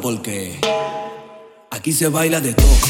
porque aquí se baila de todo.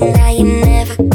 Now you never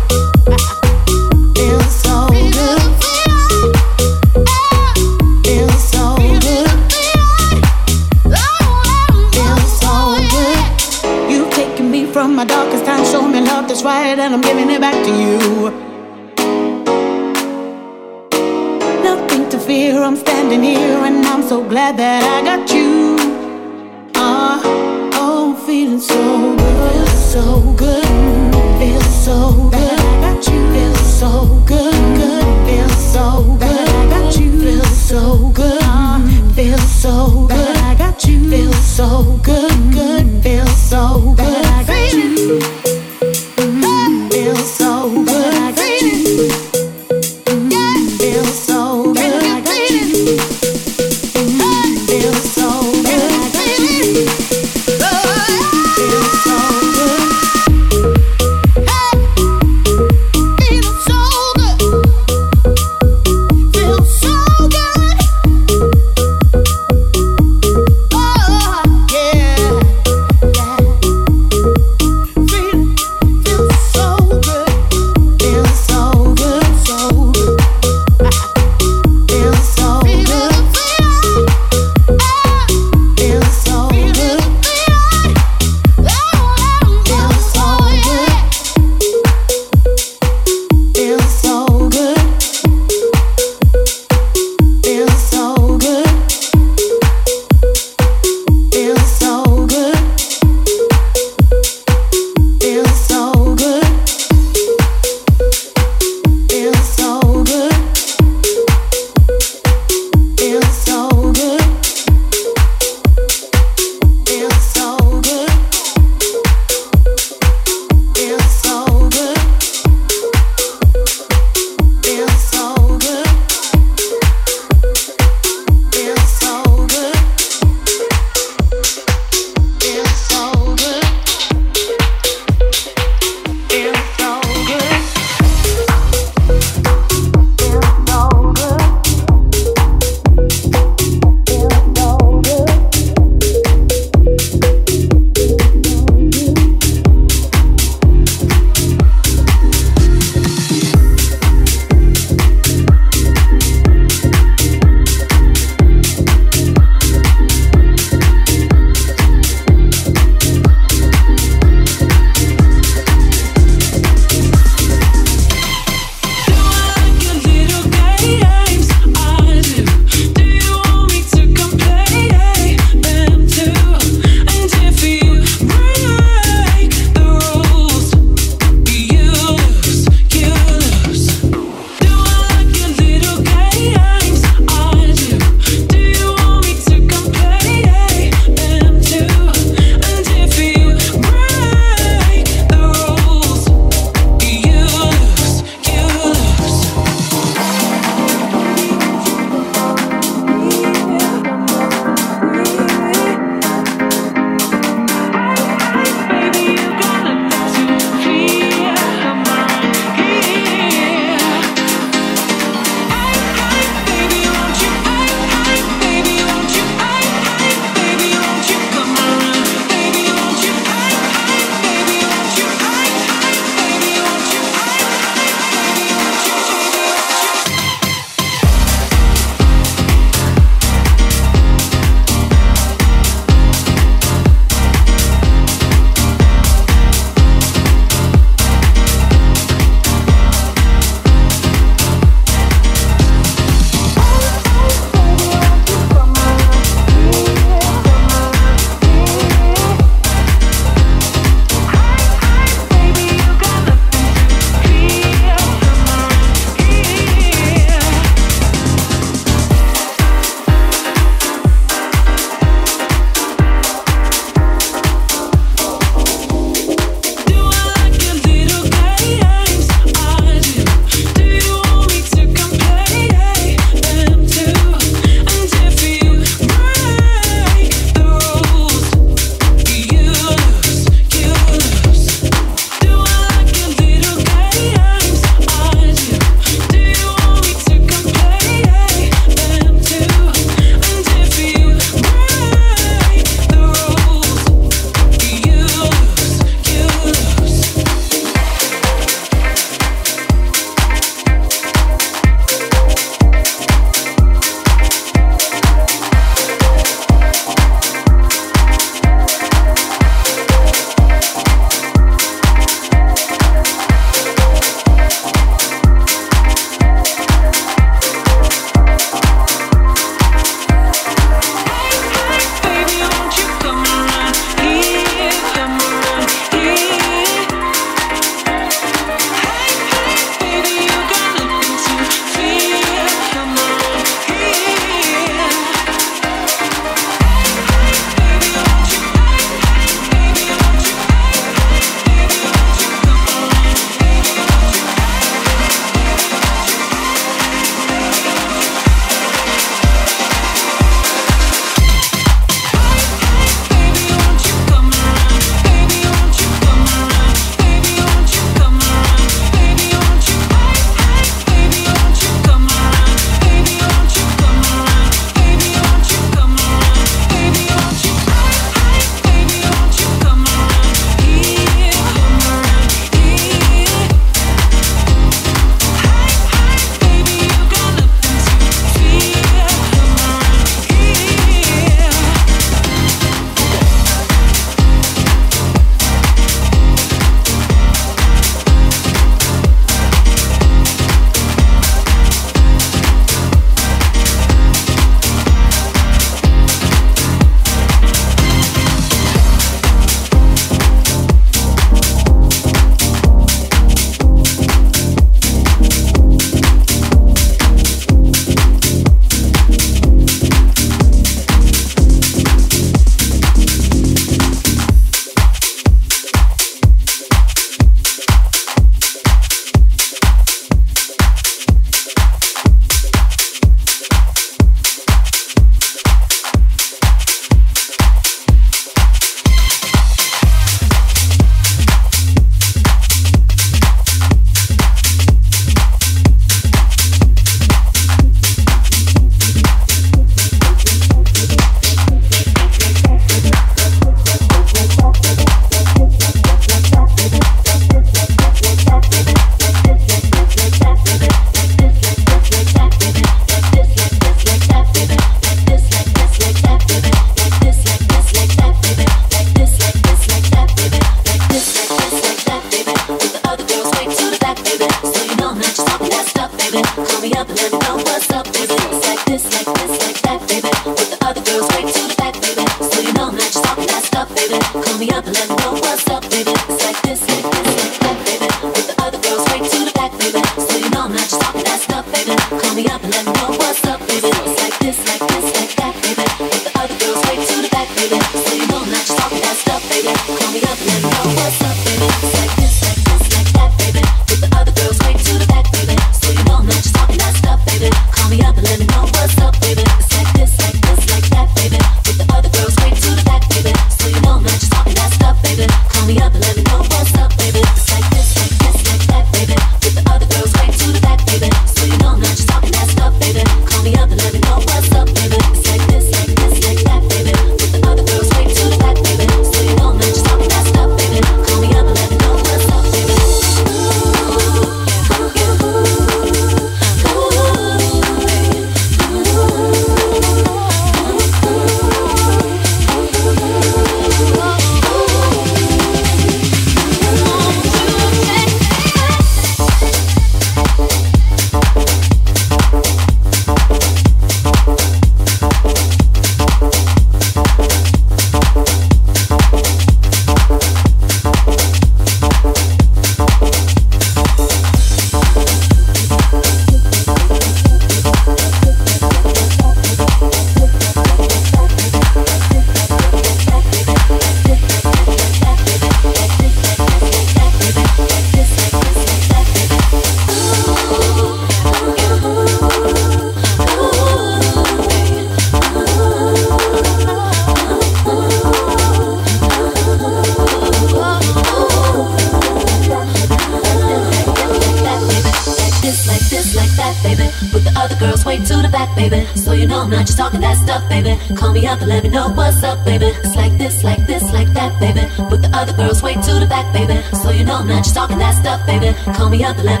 me up let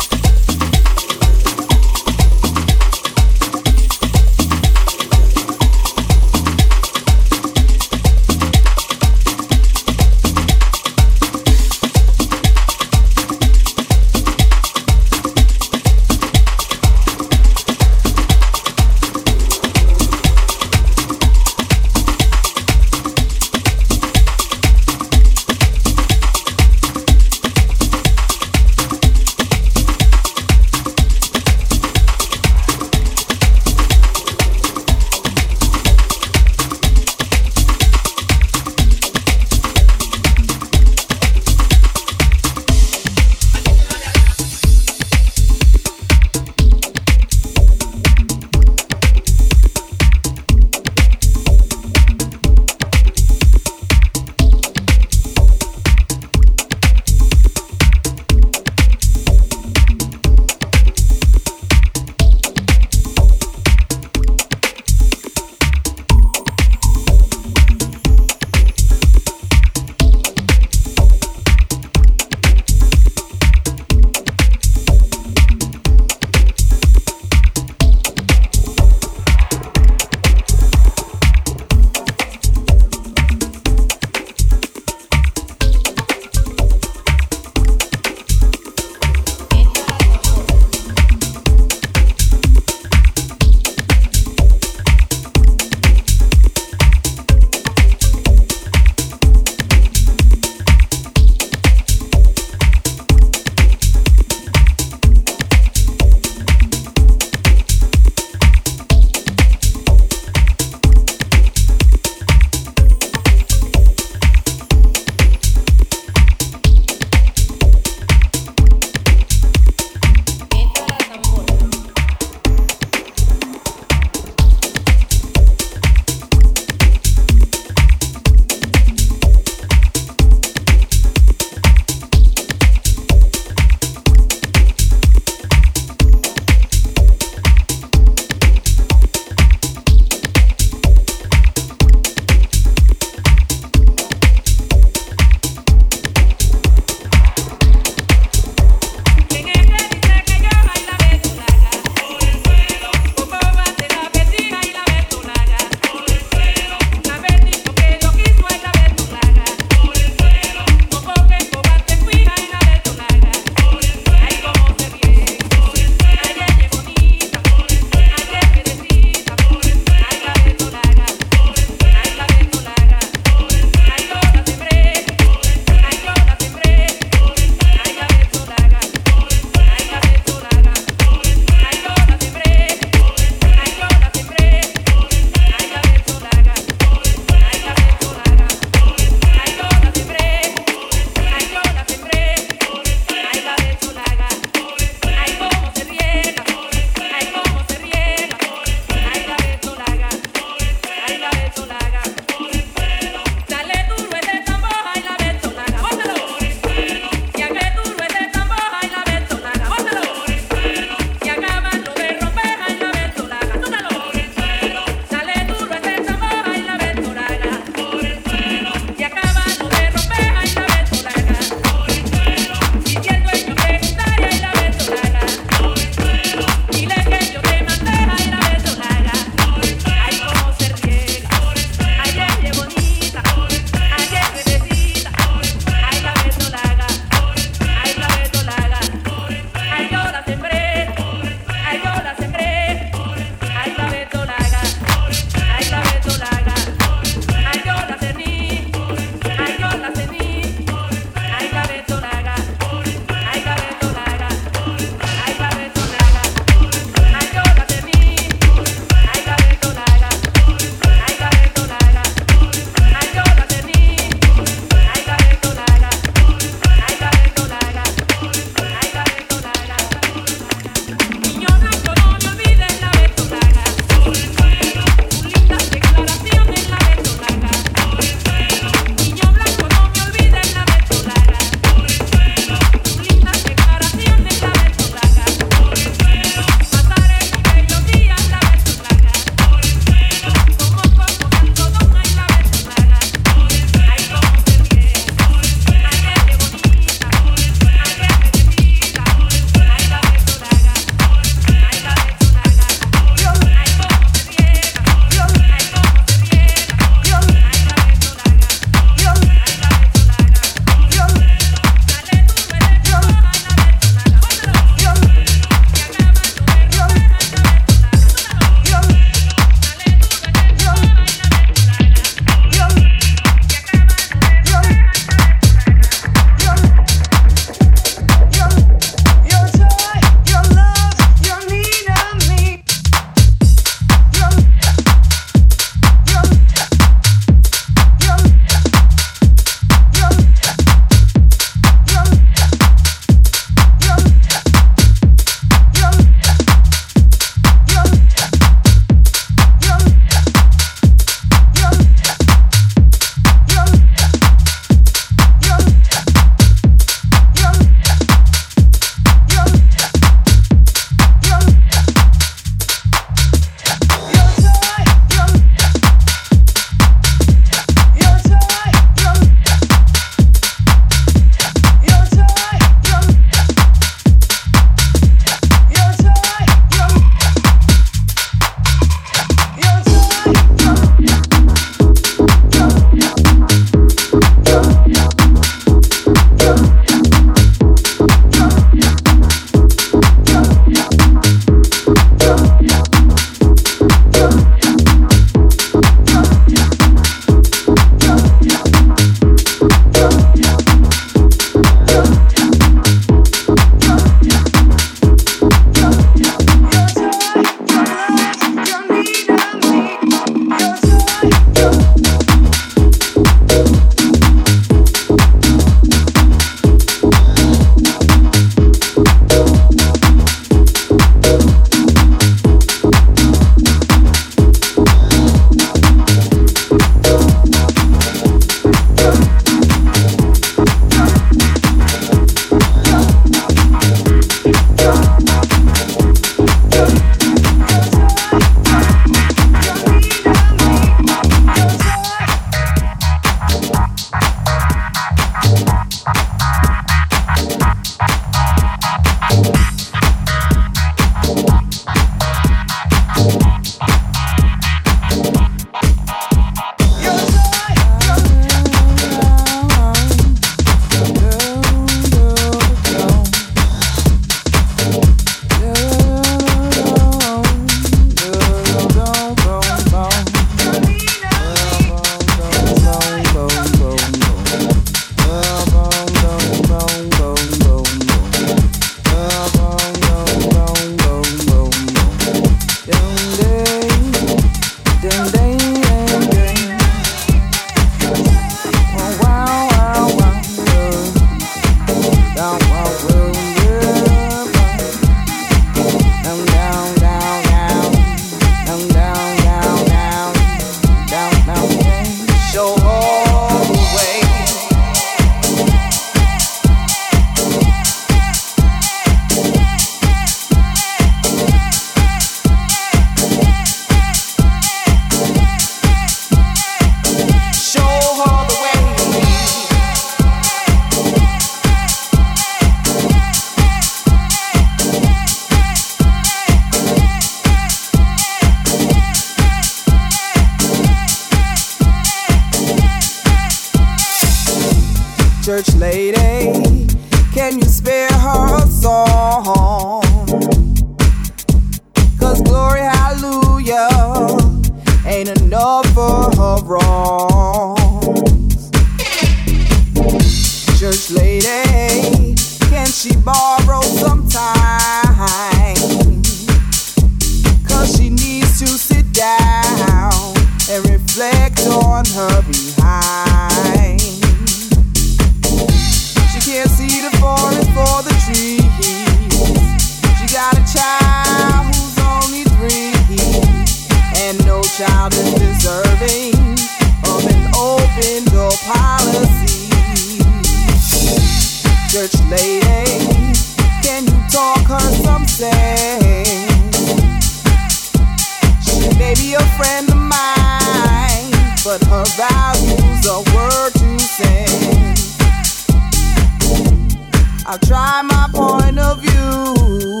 I've tried my point of view.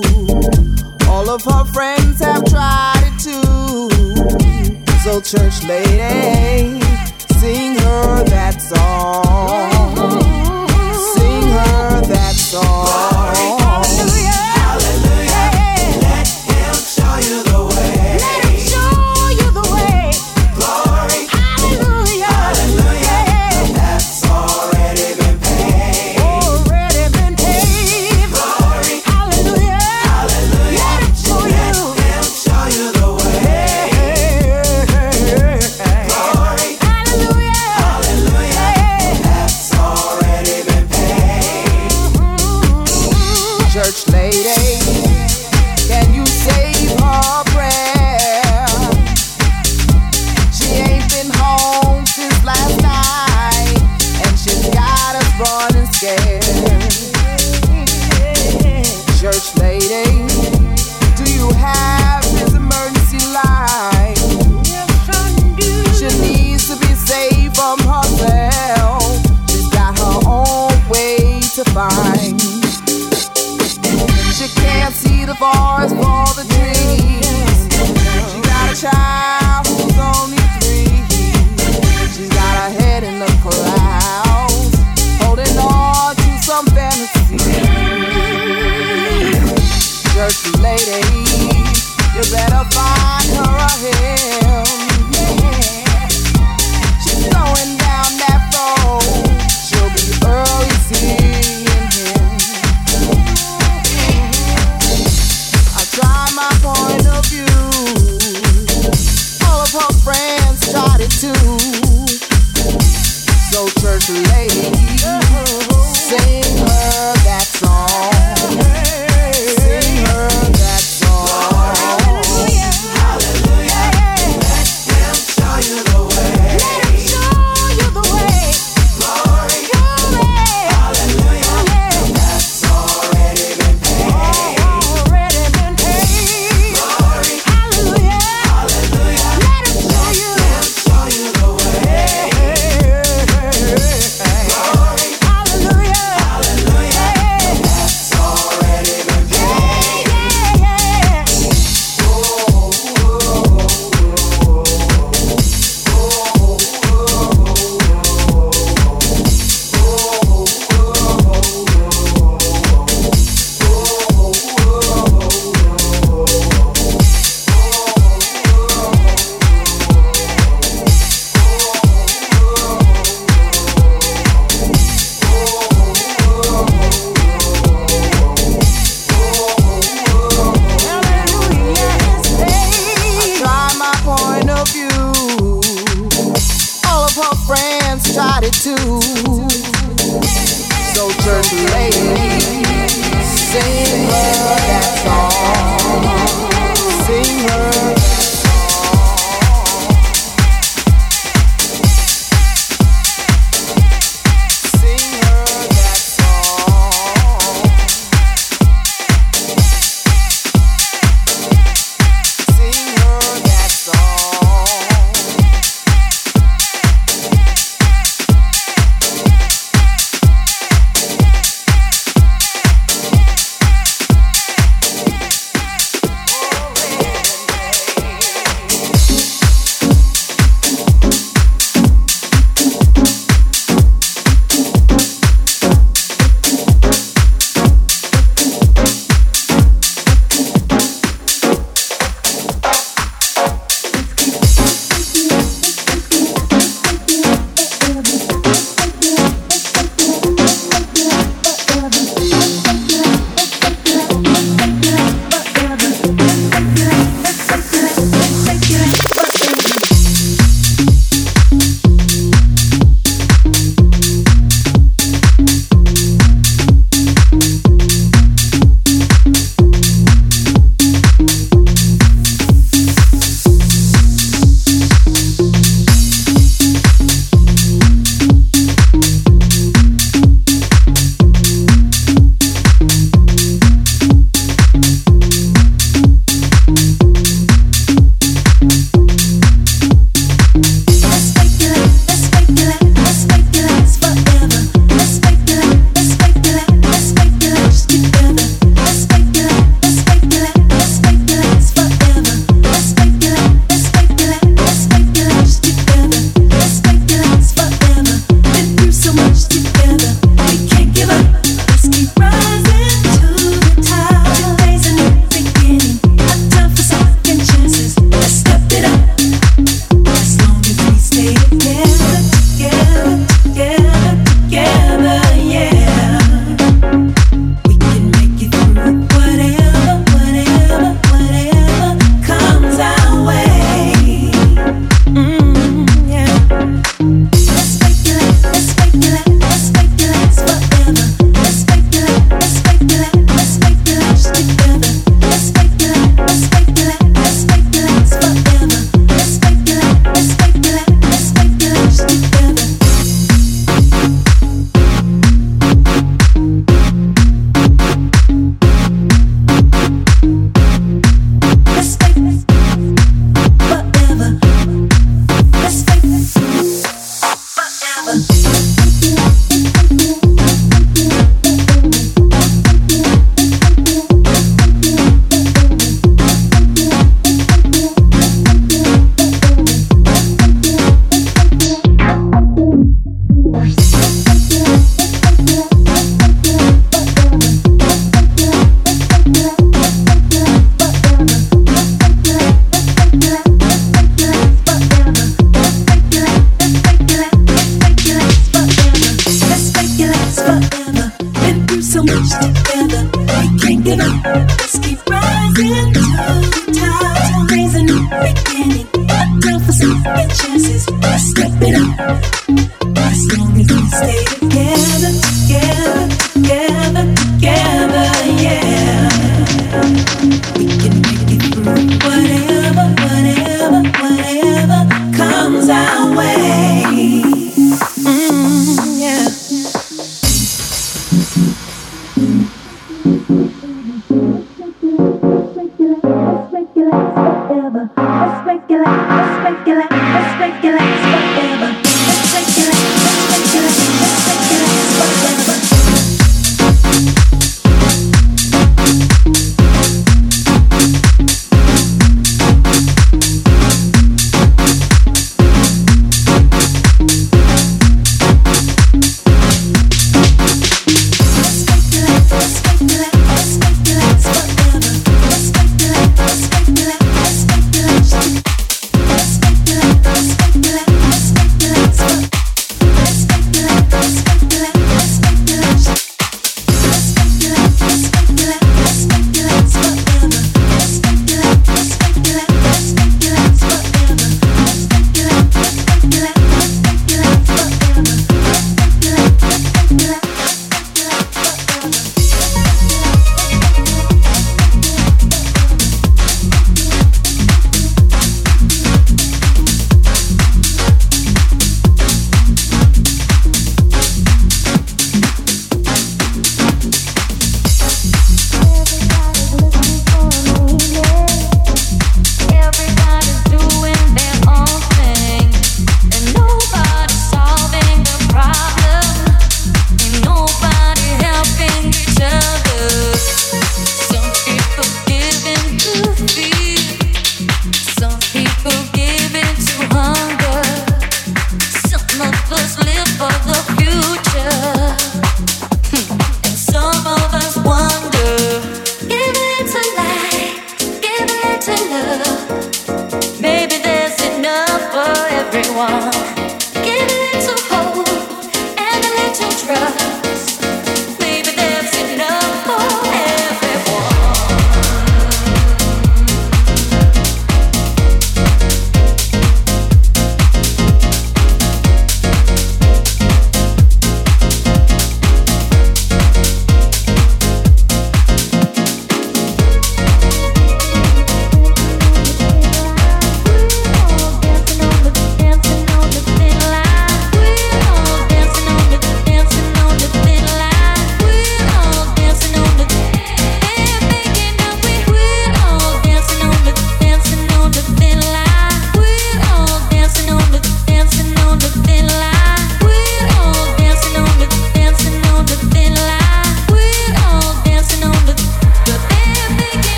All of her friends have tried it too. So, church lady, sing her that song.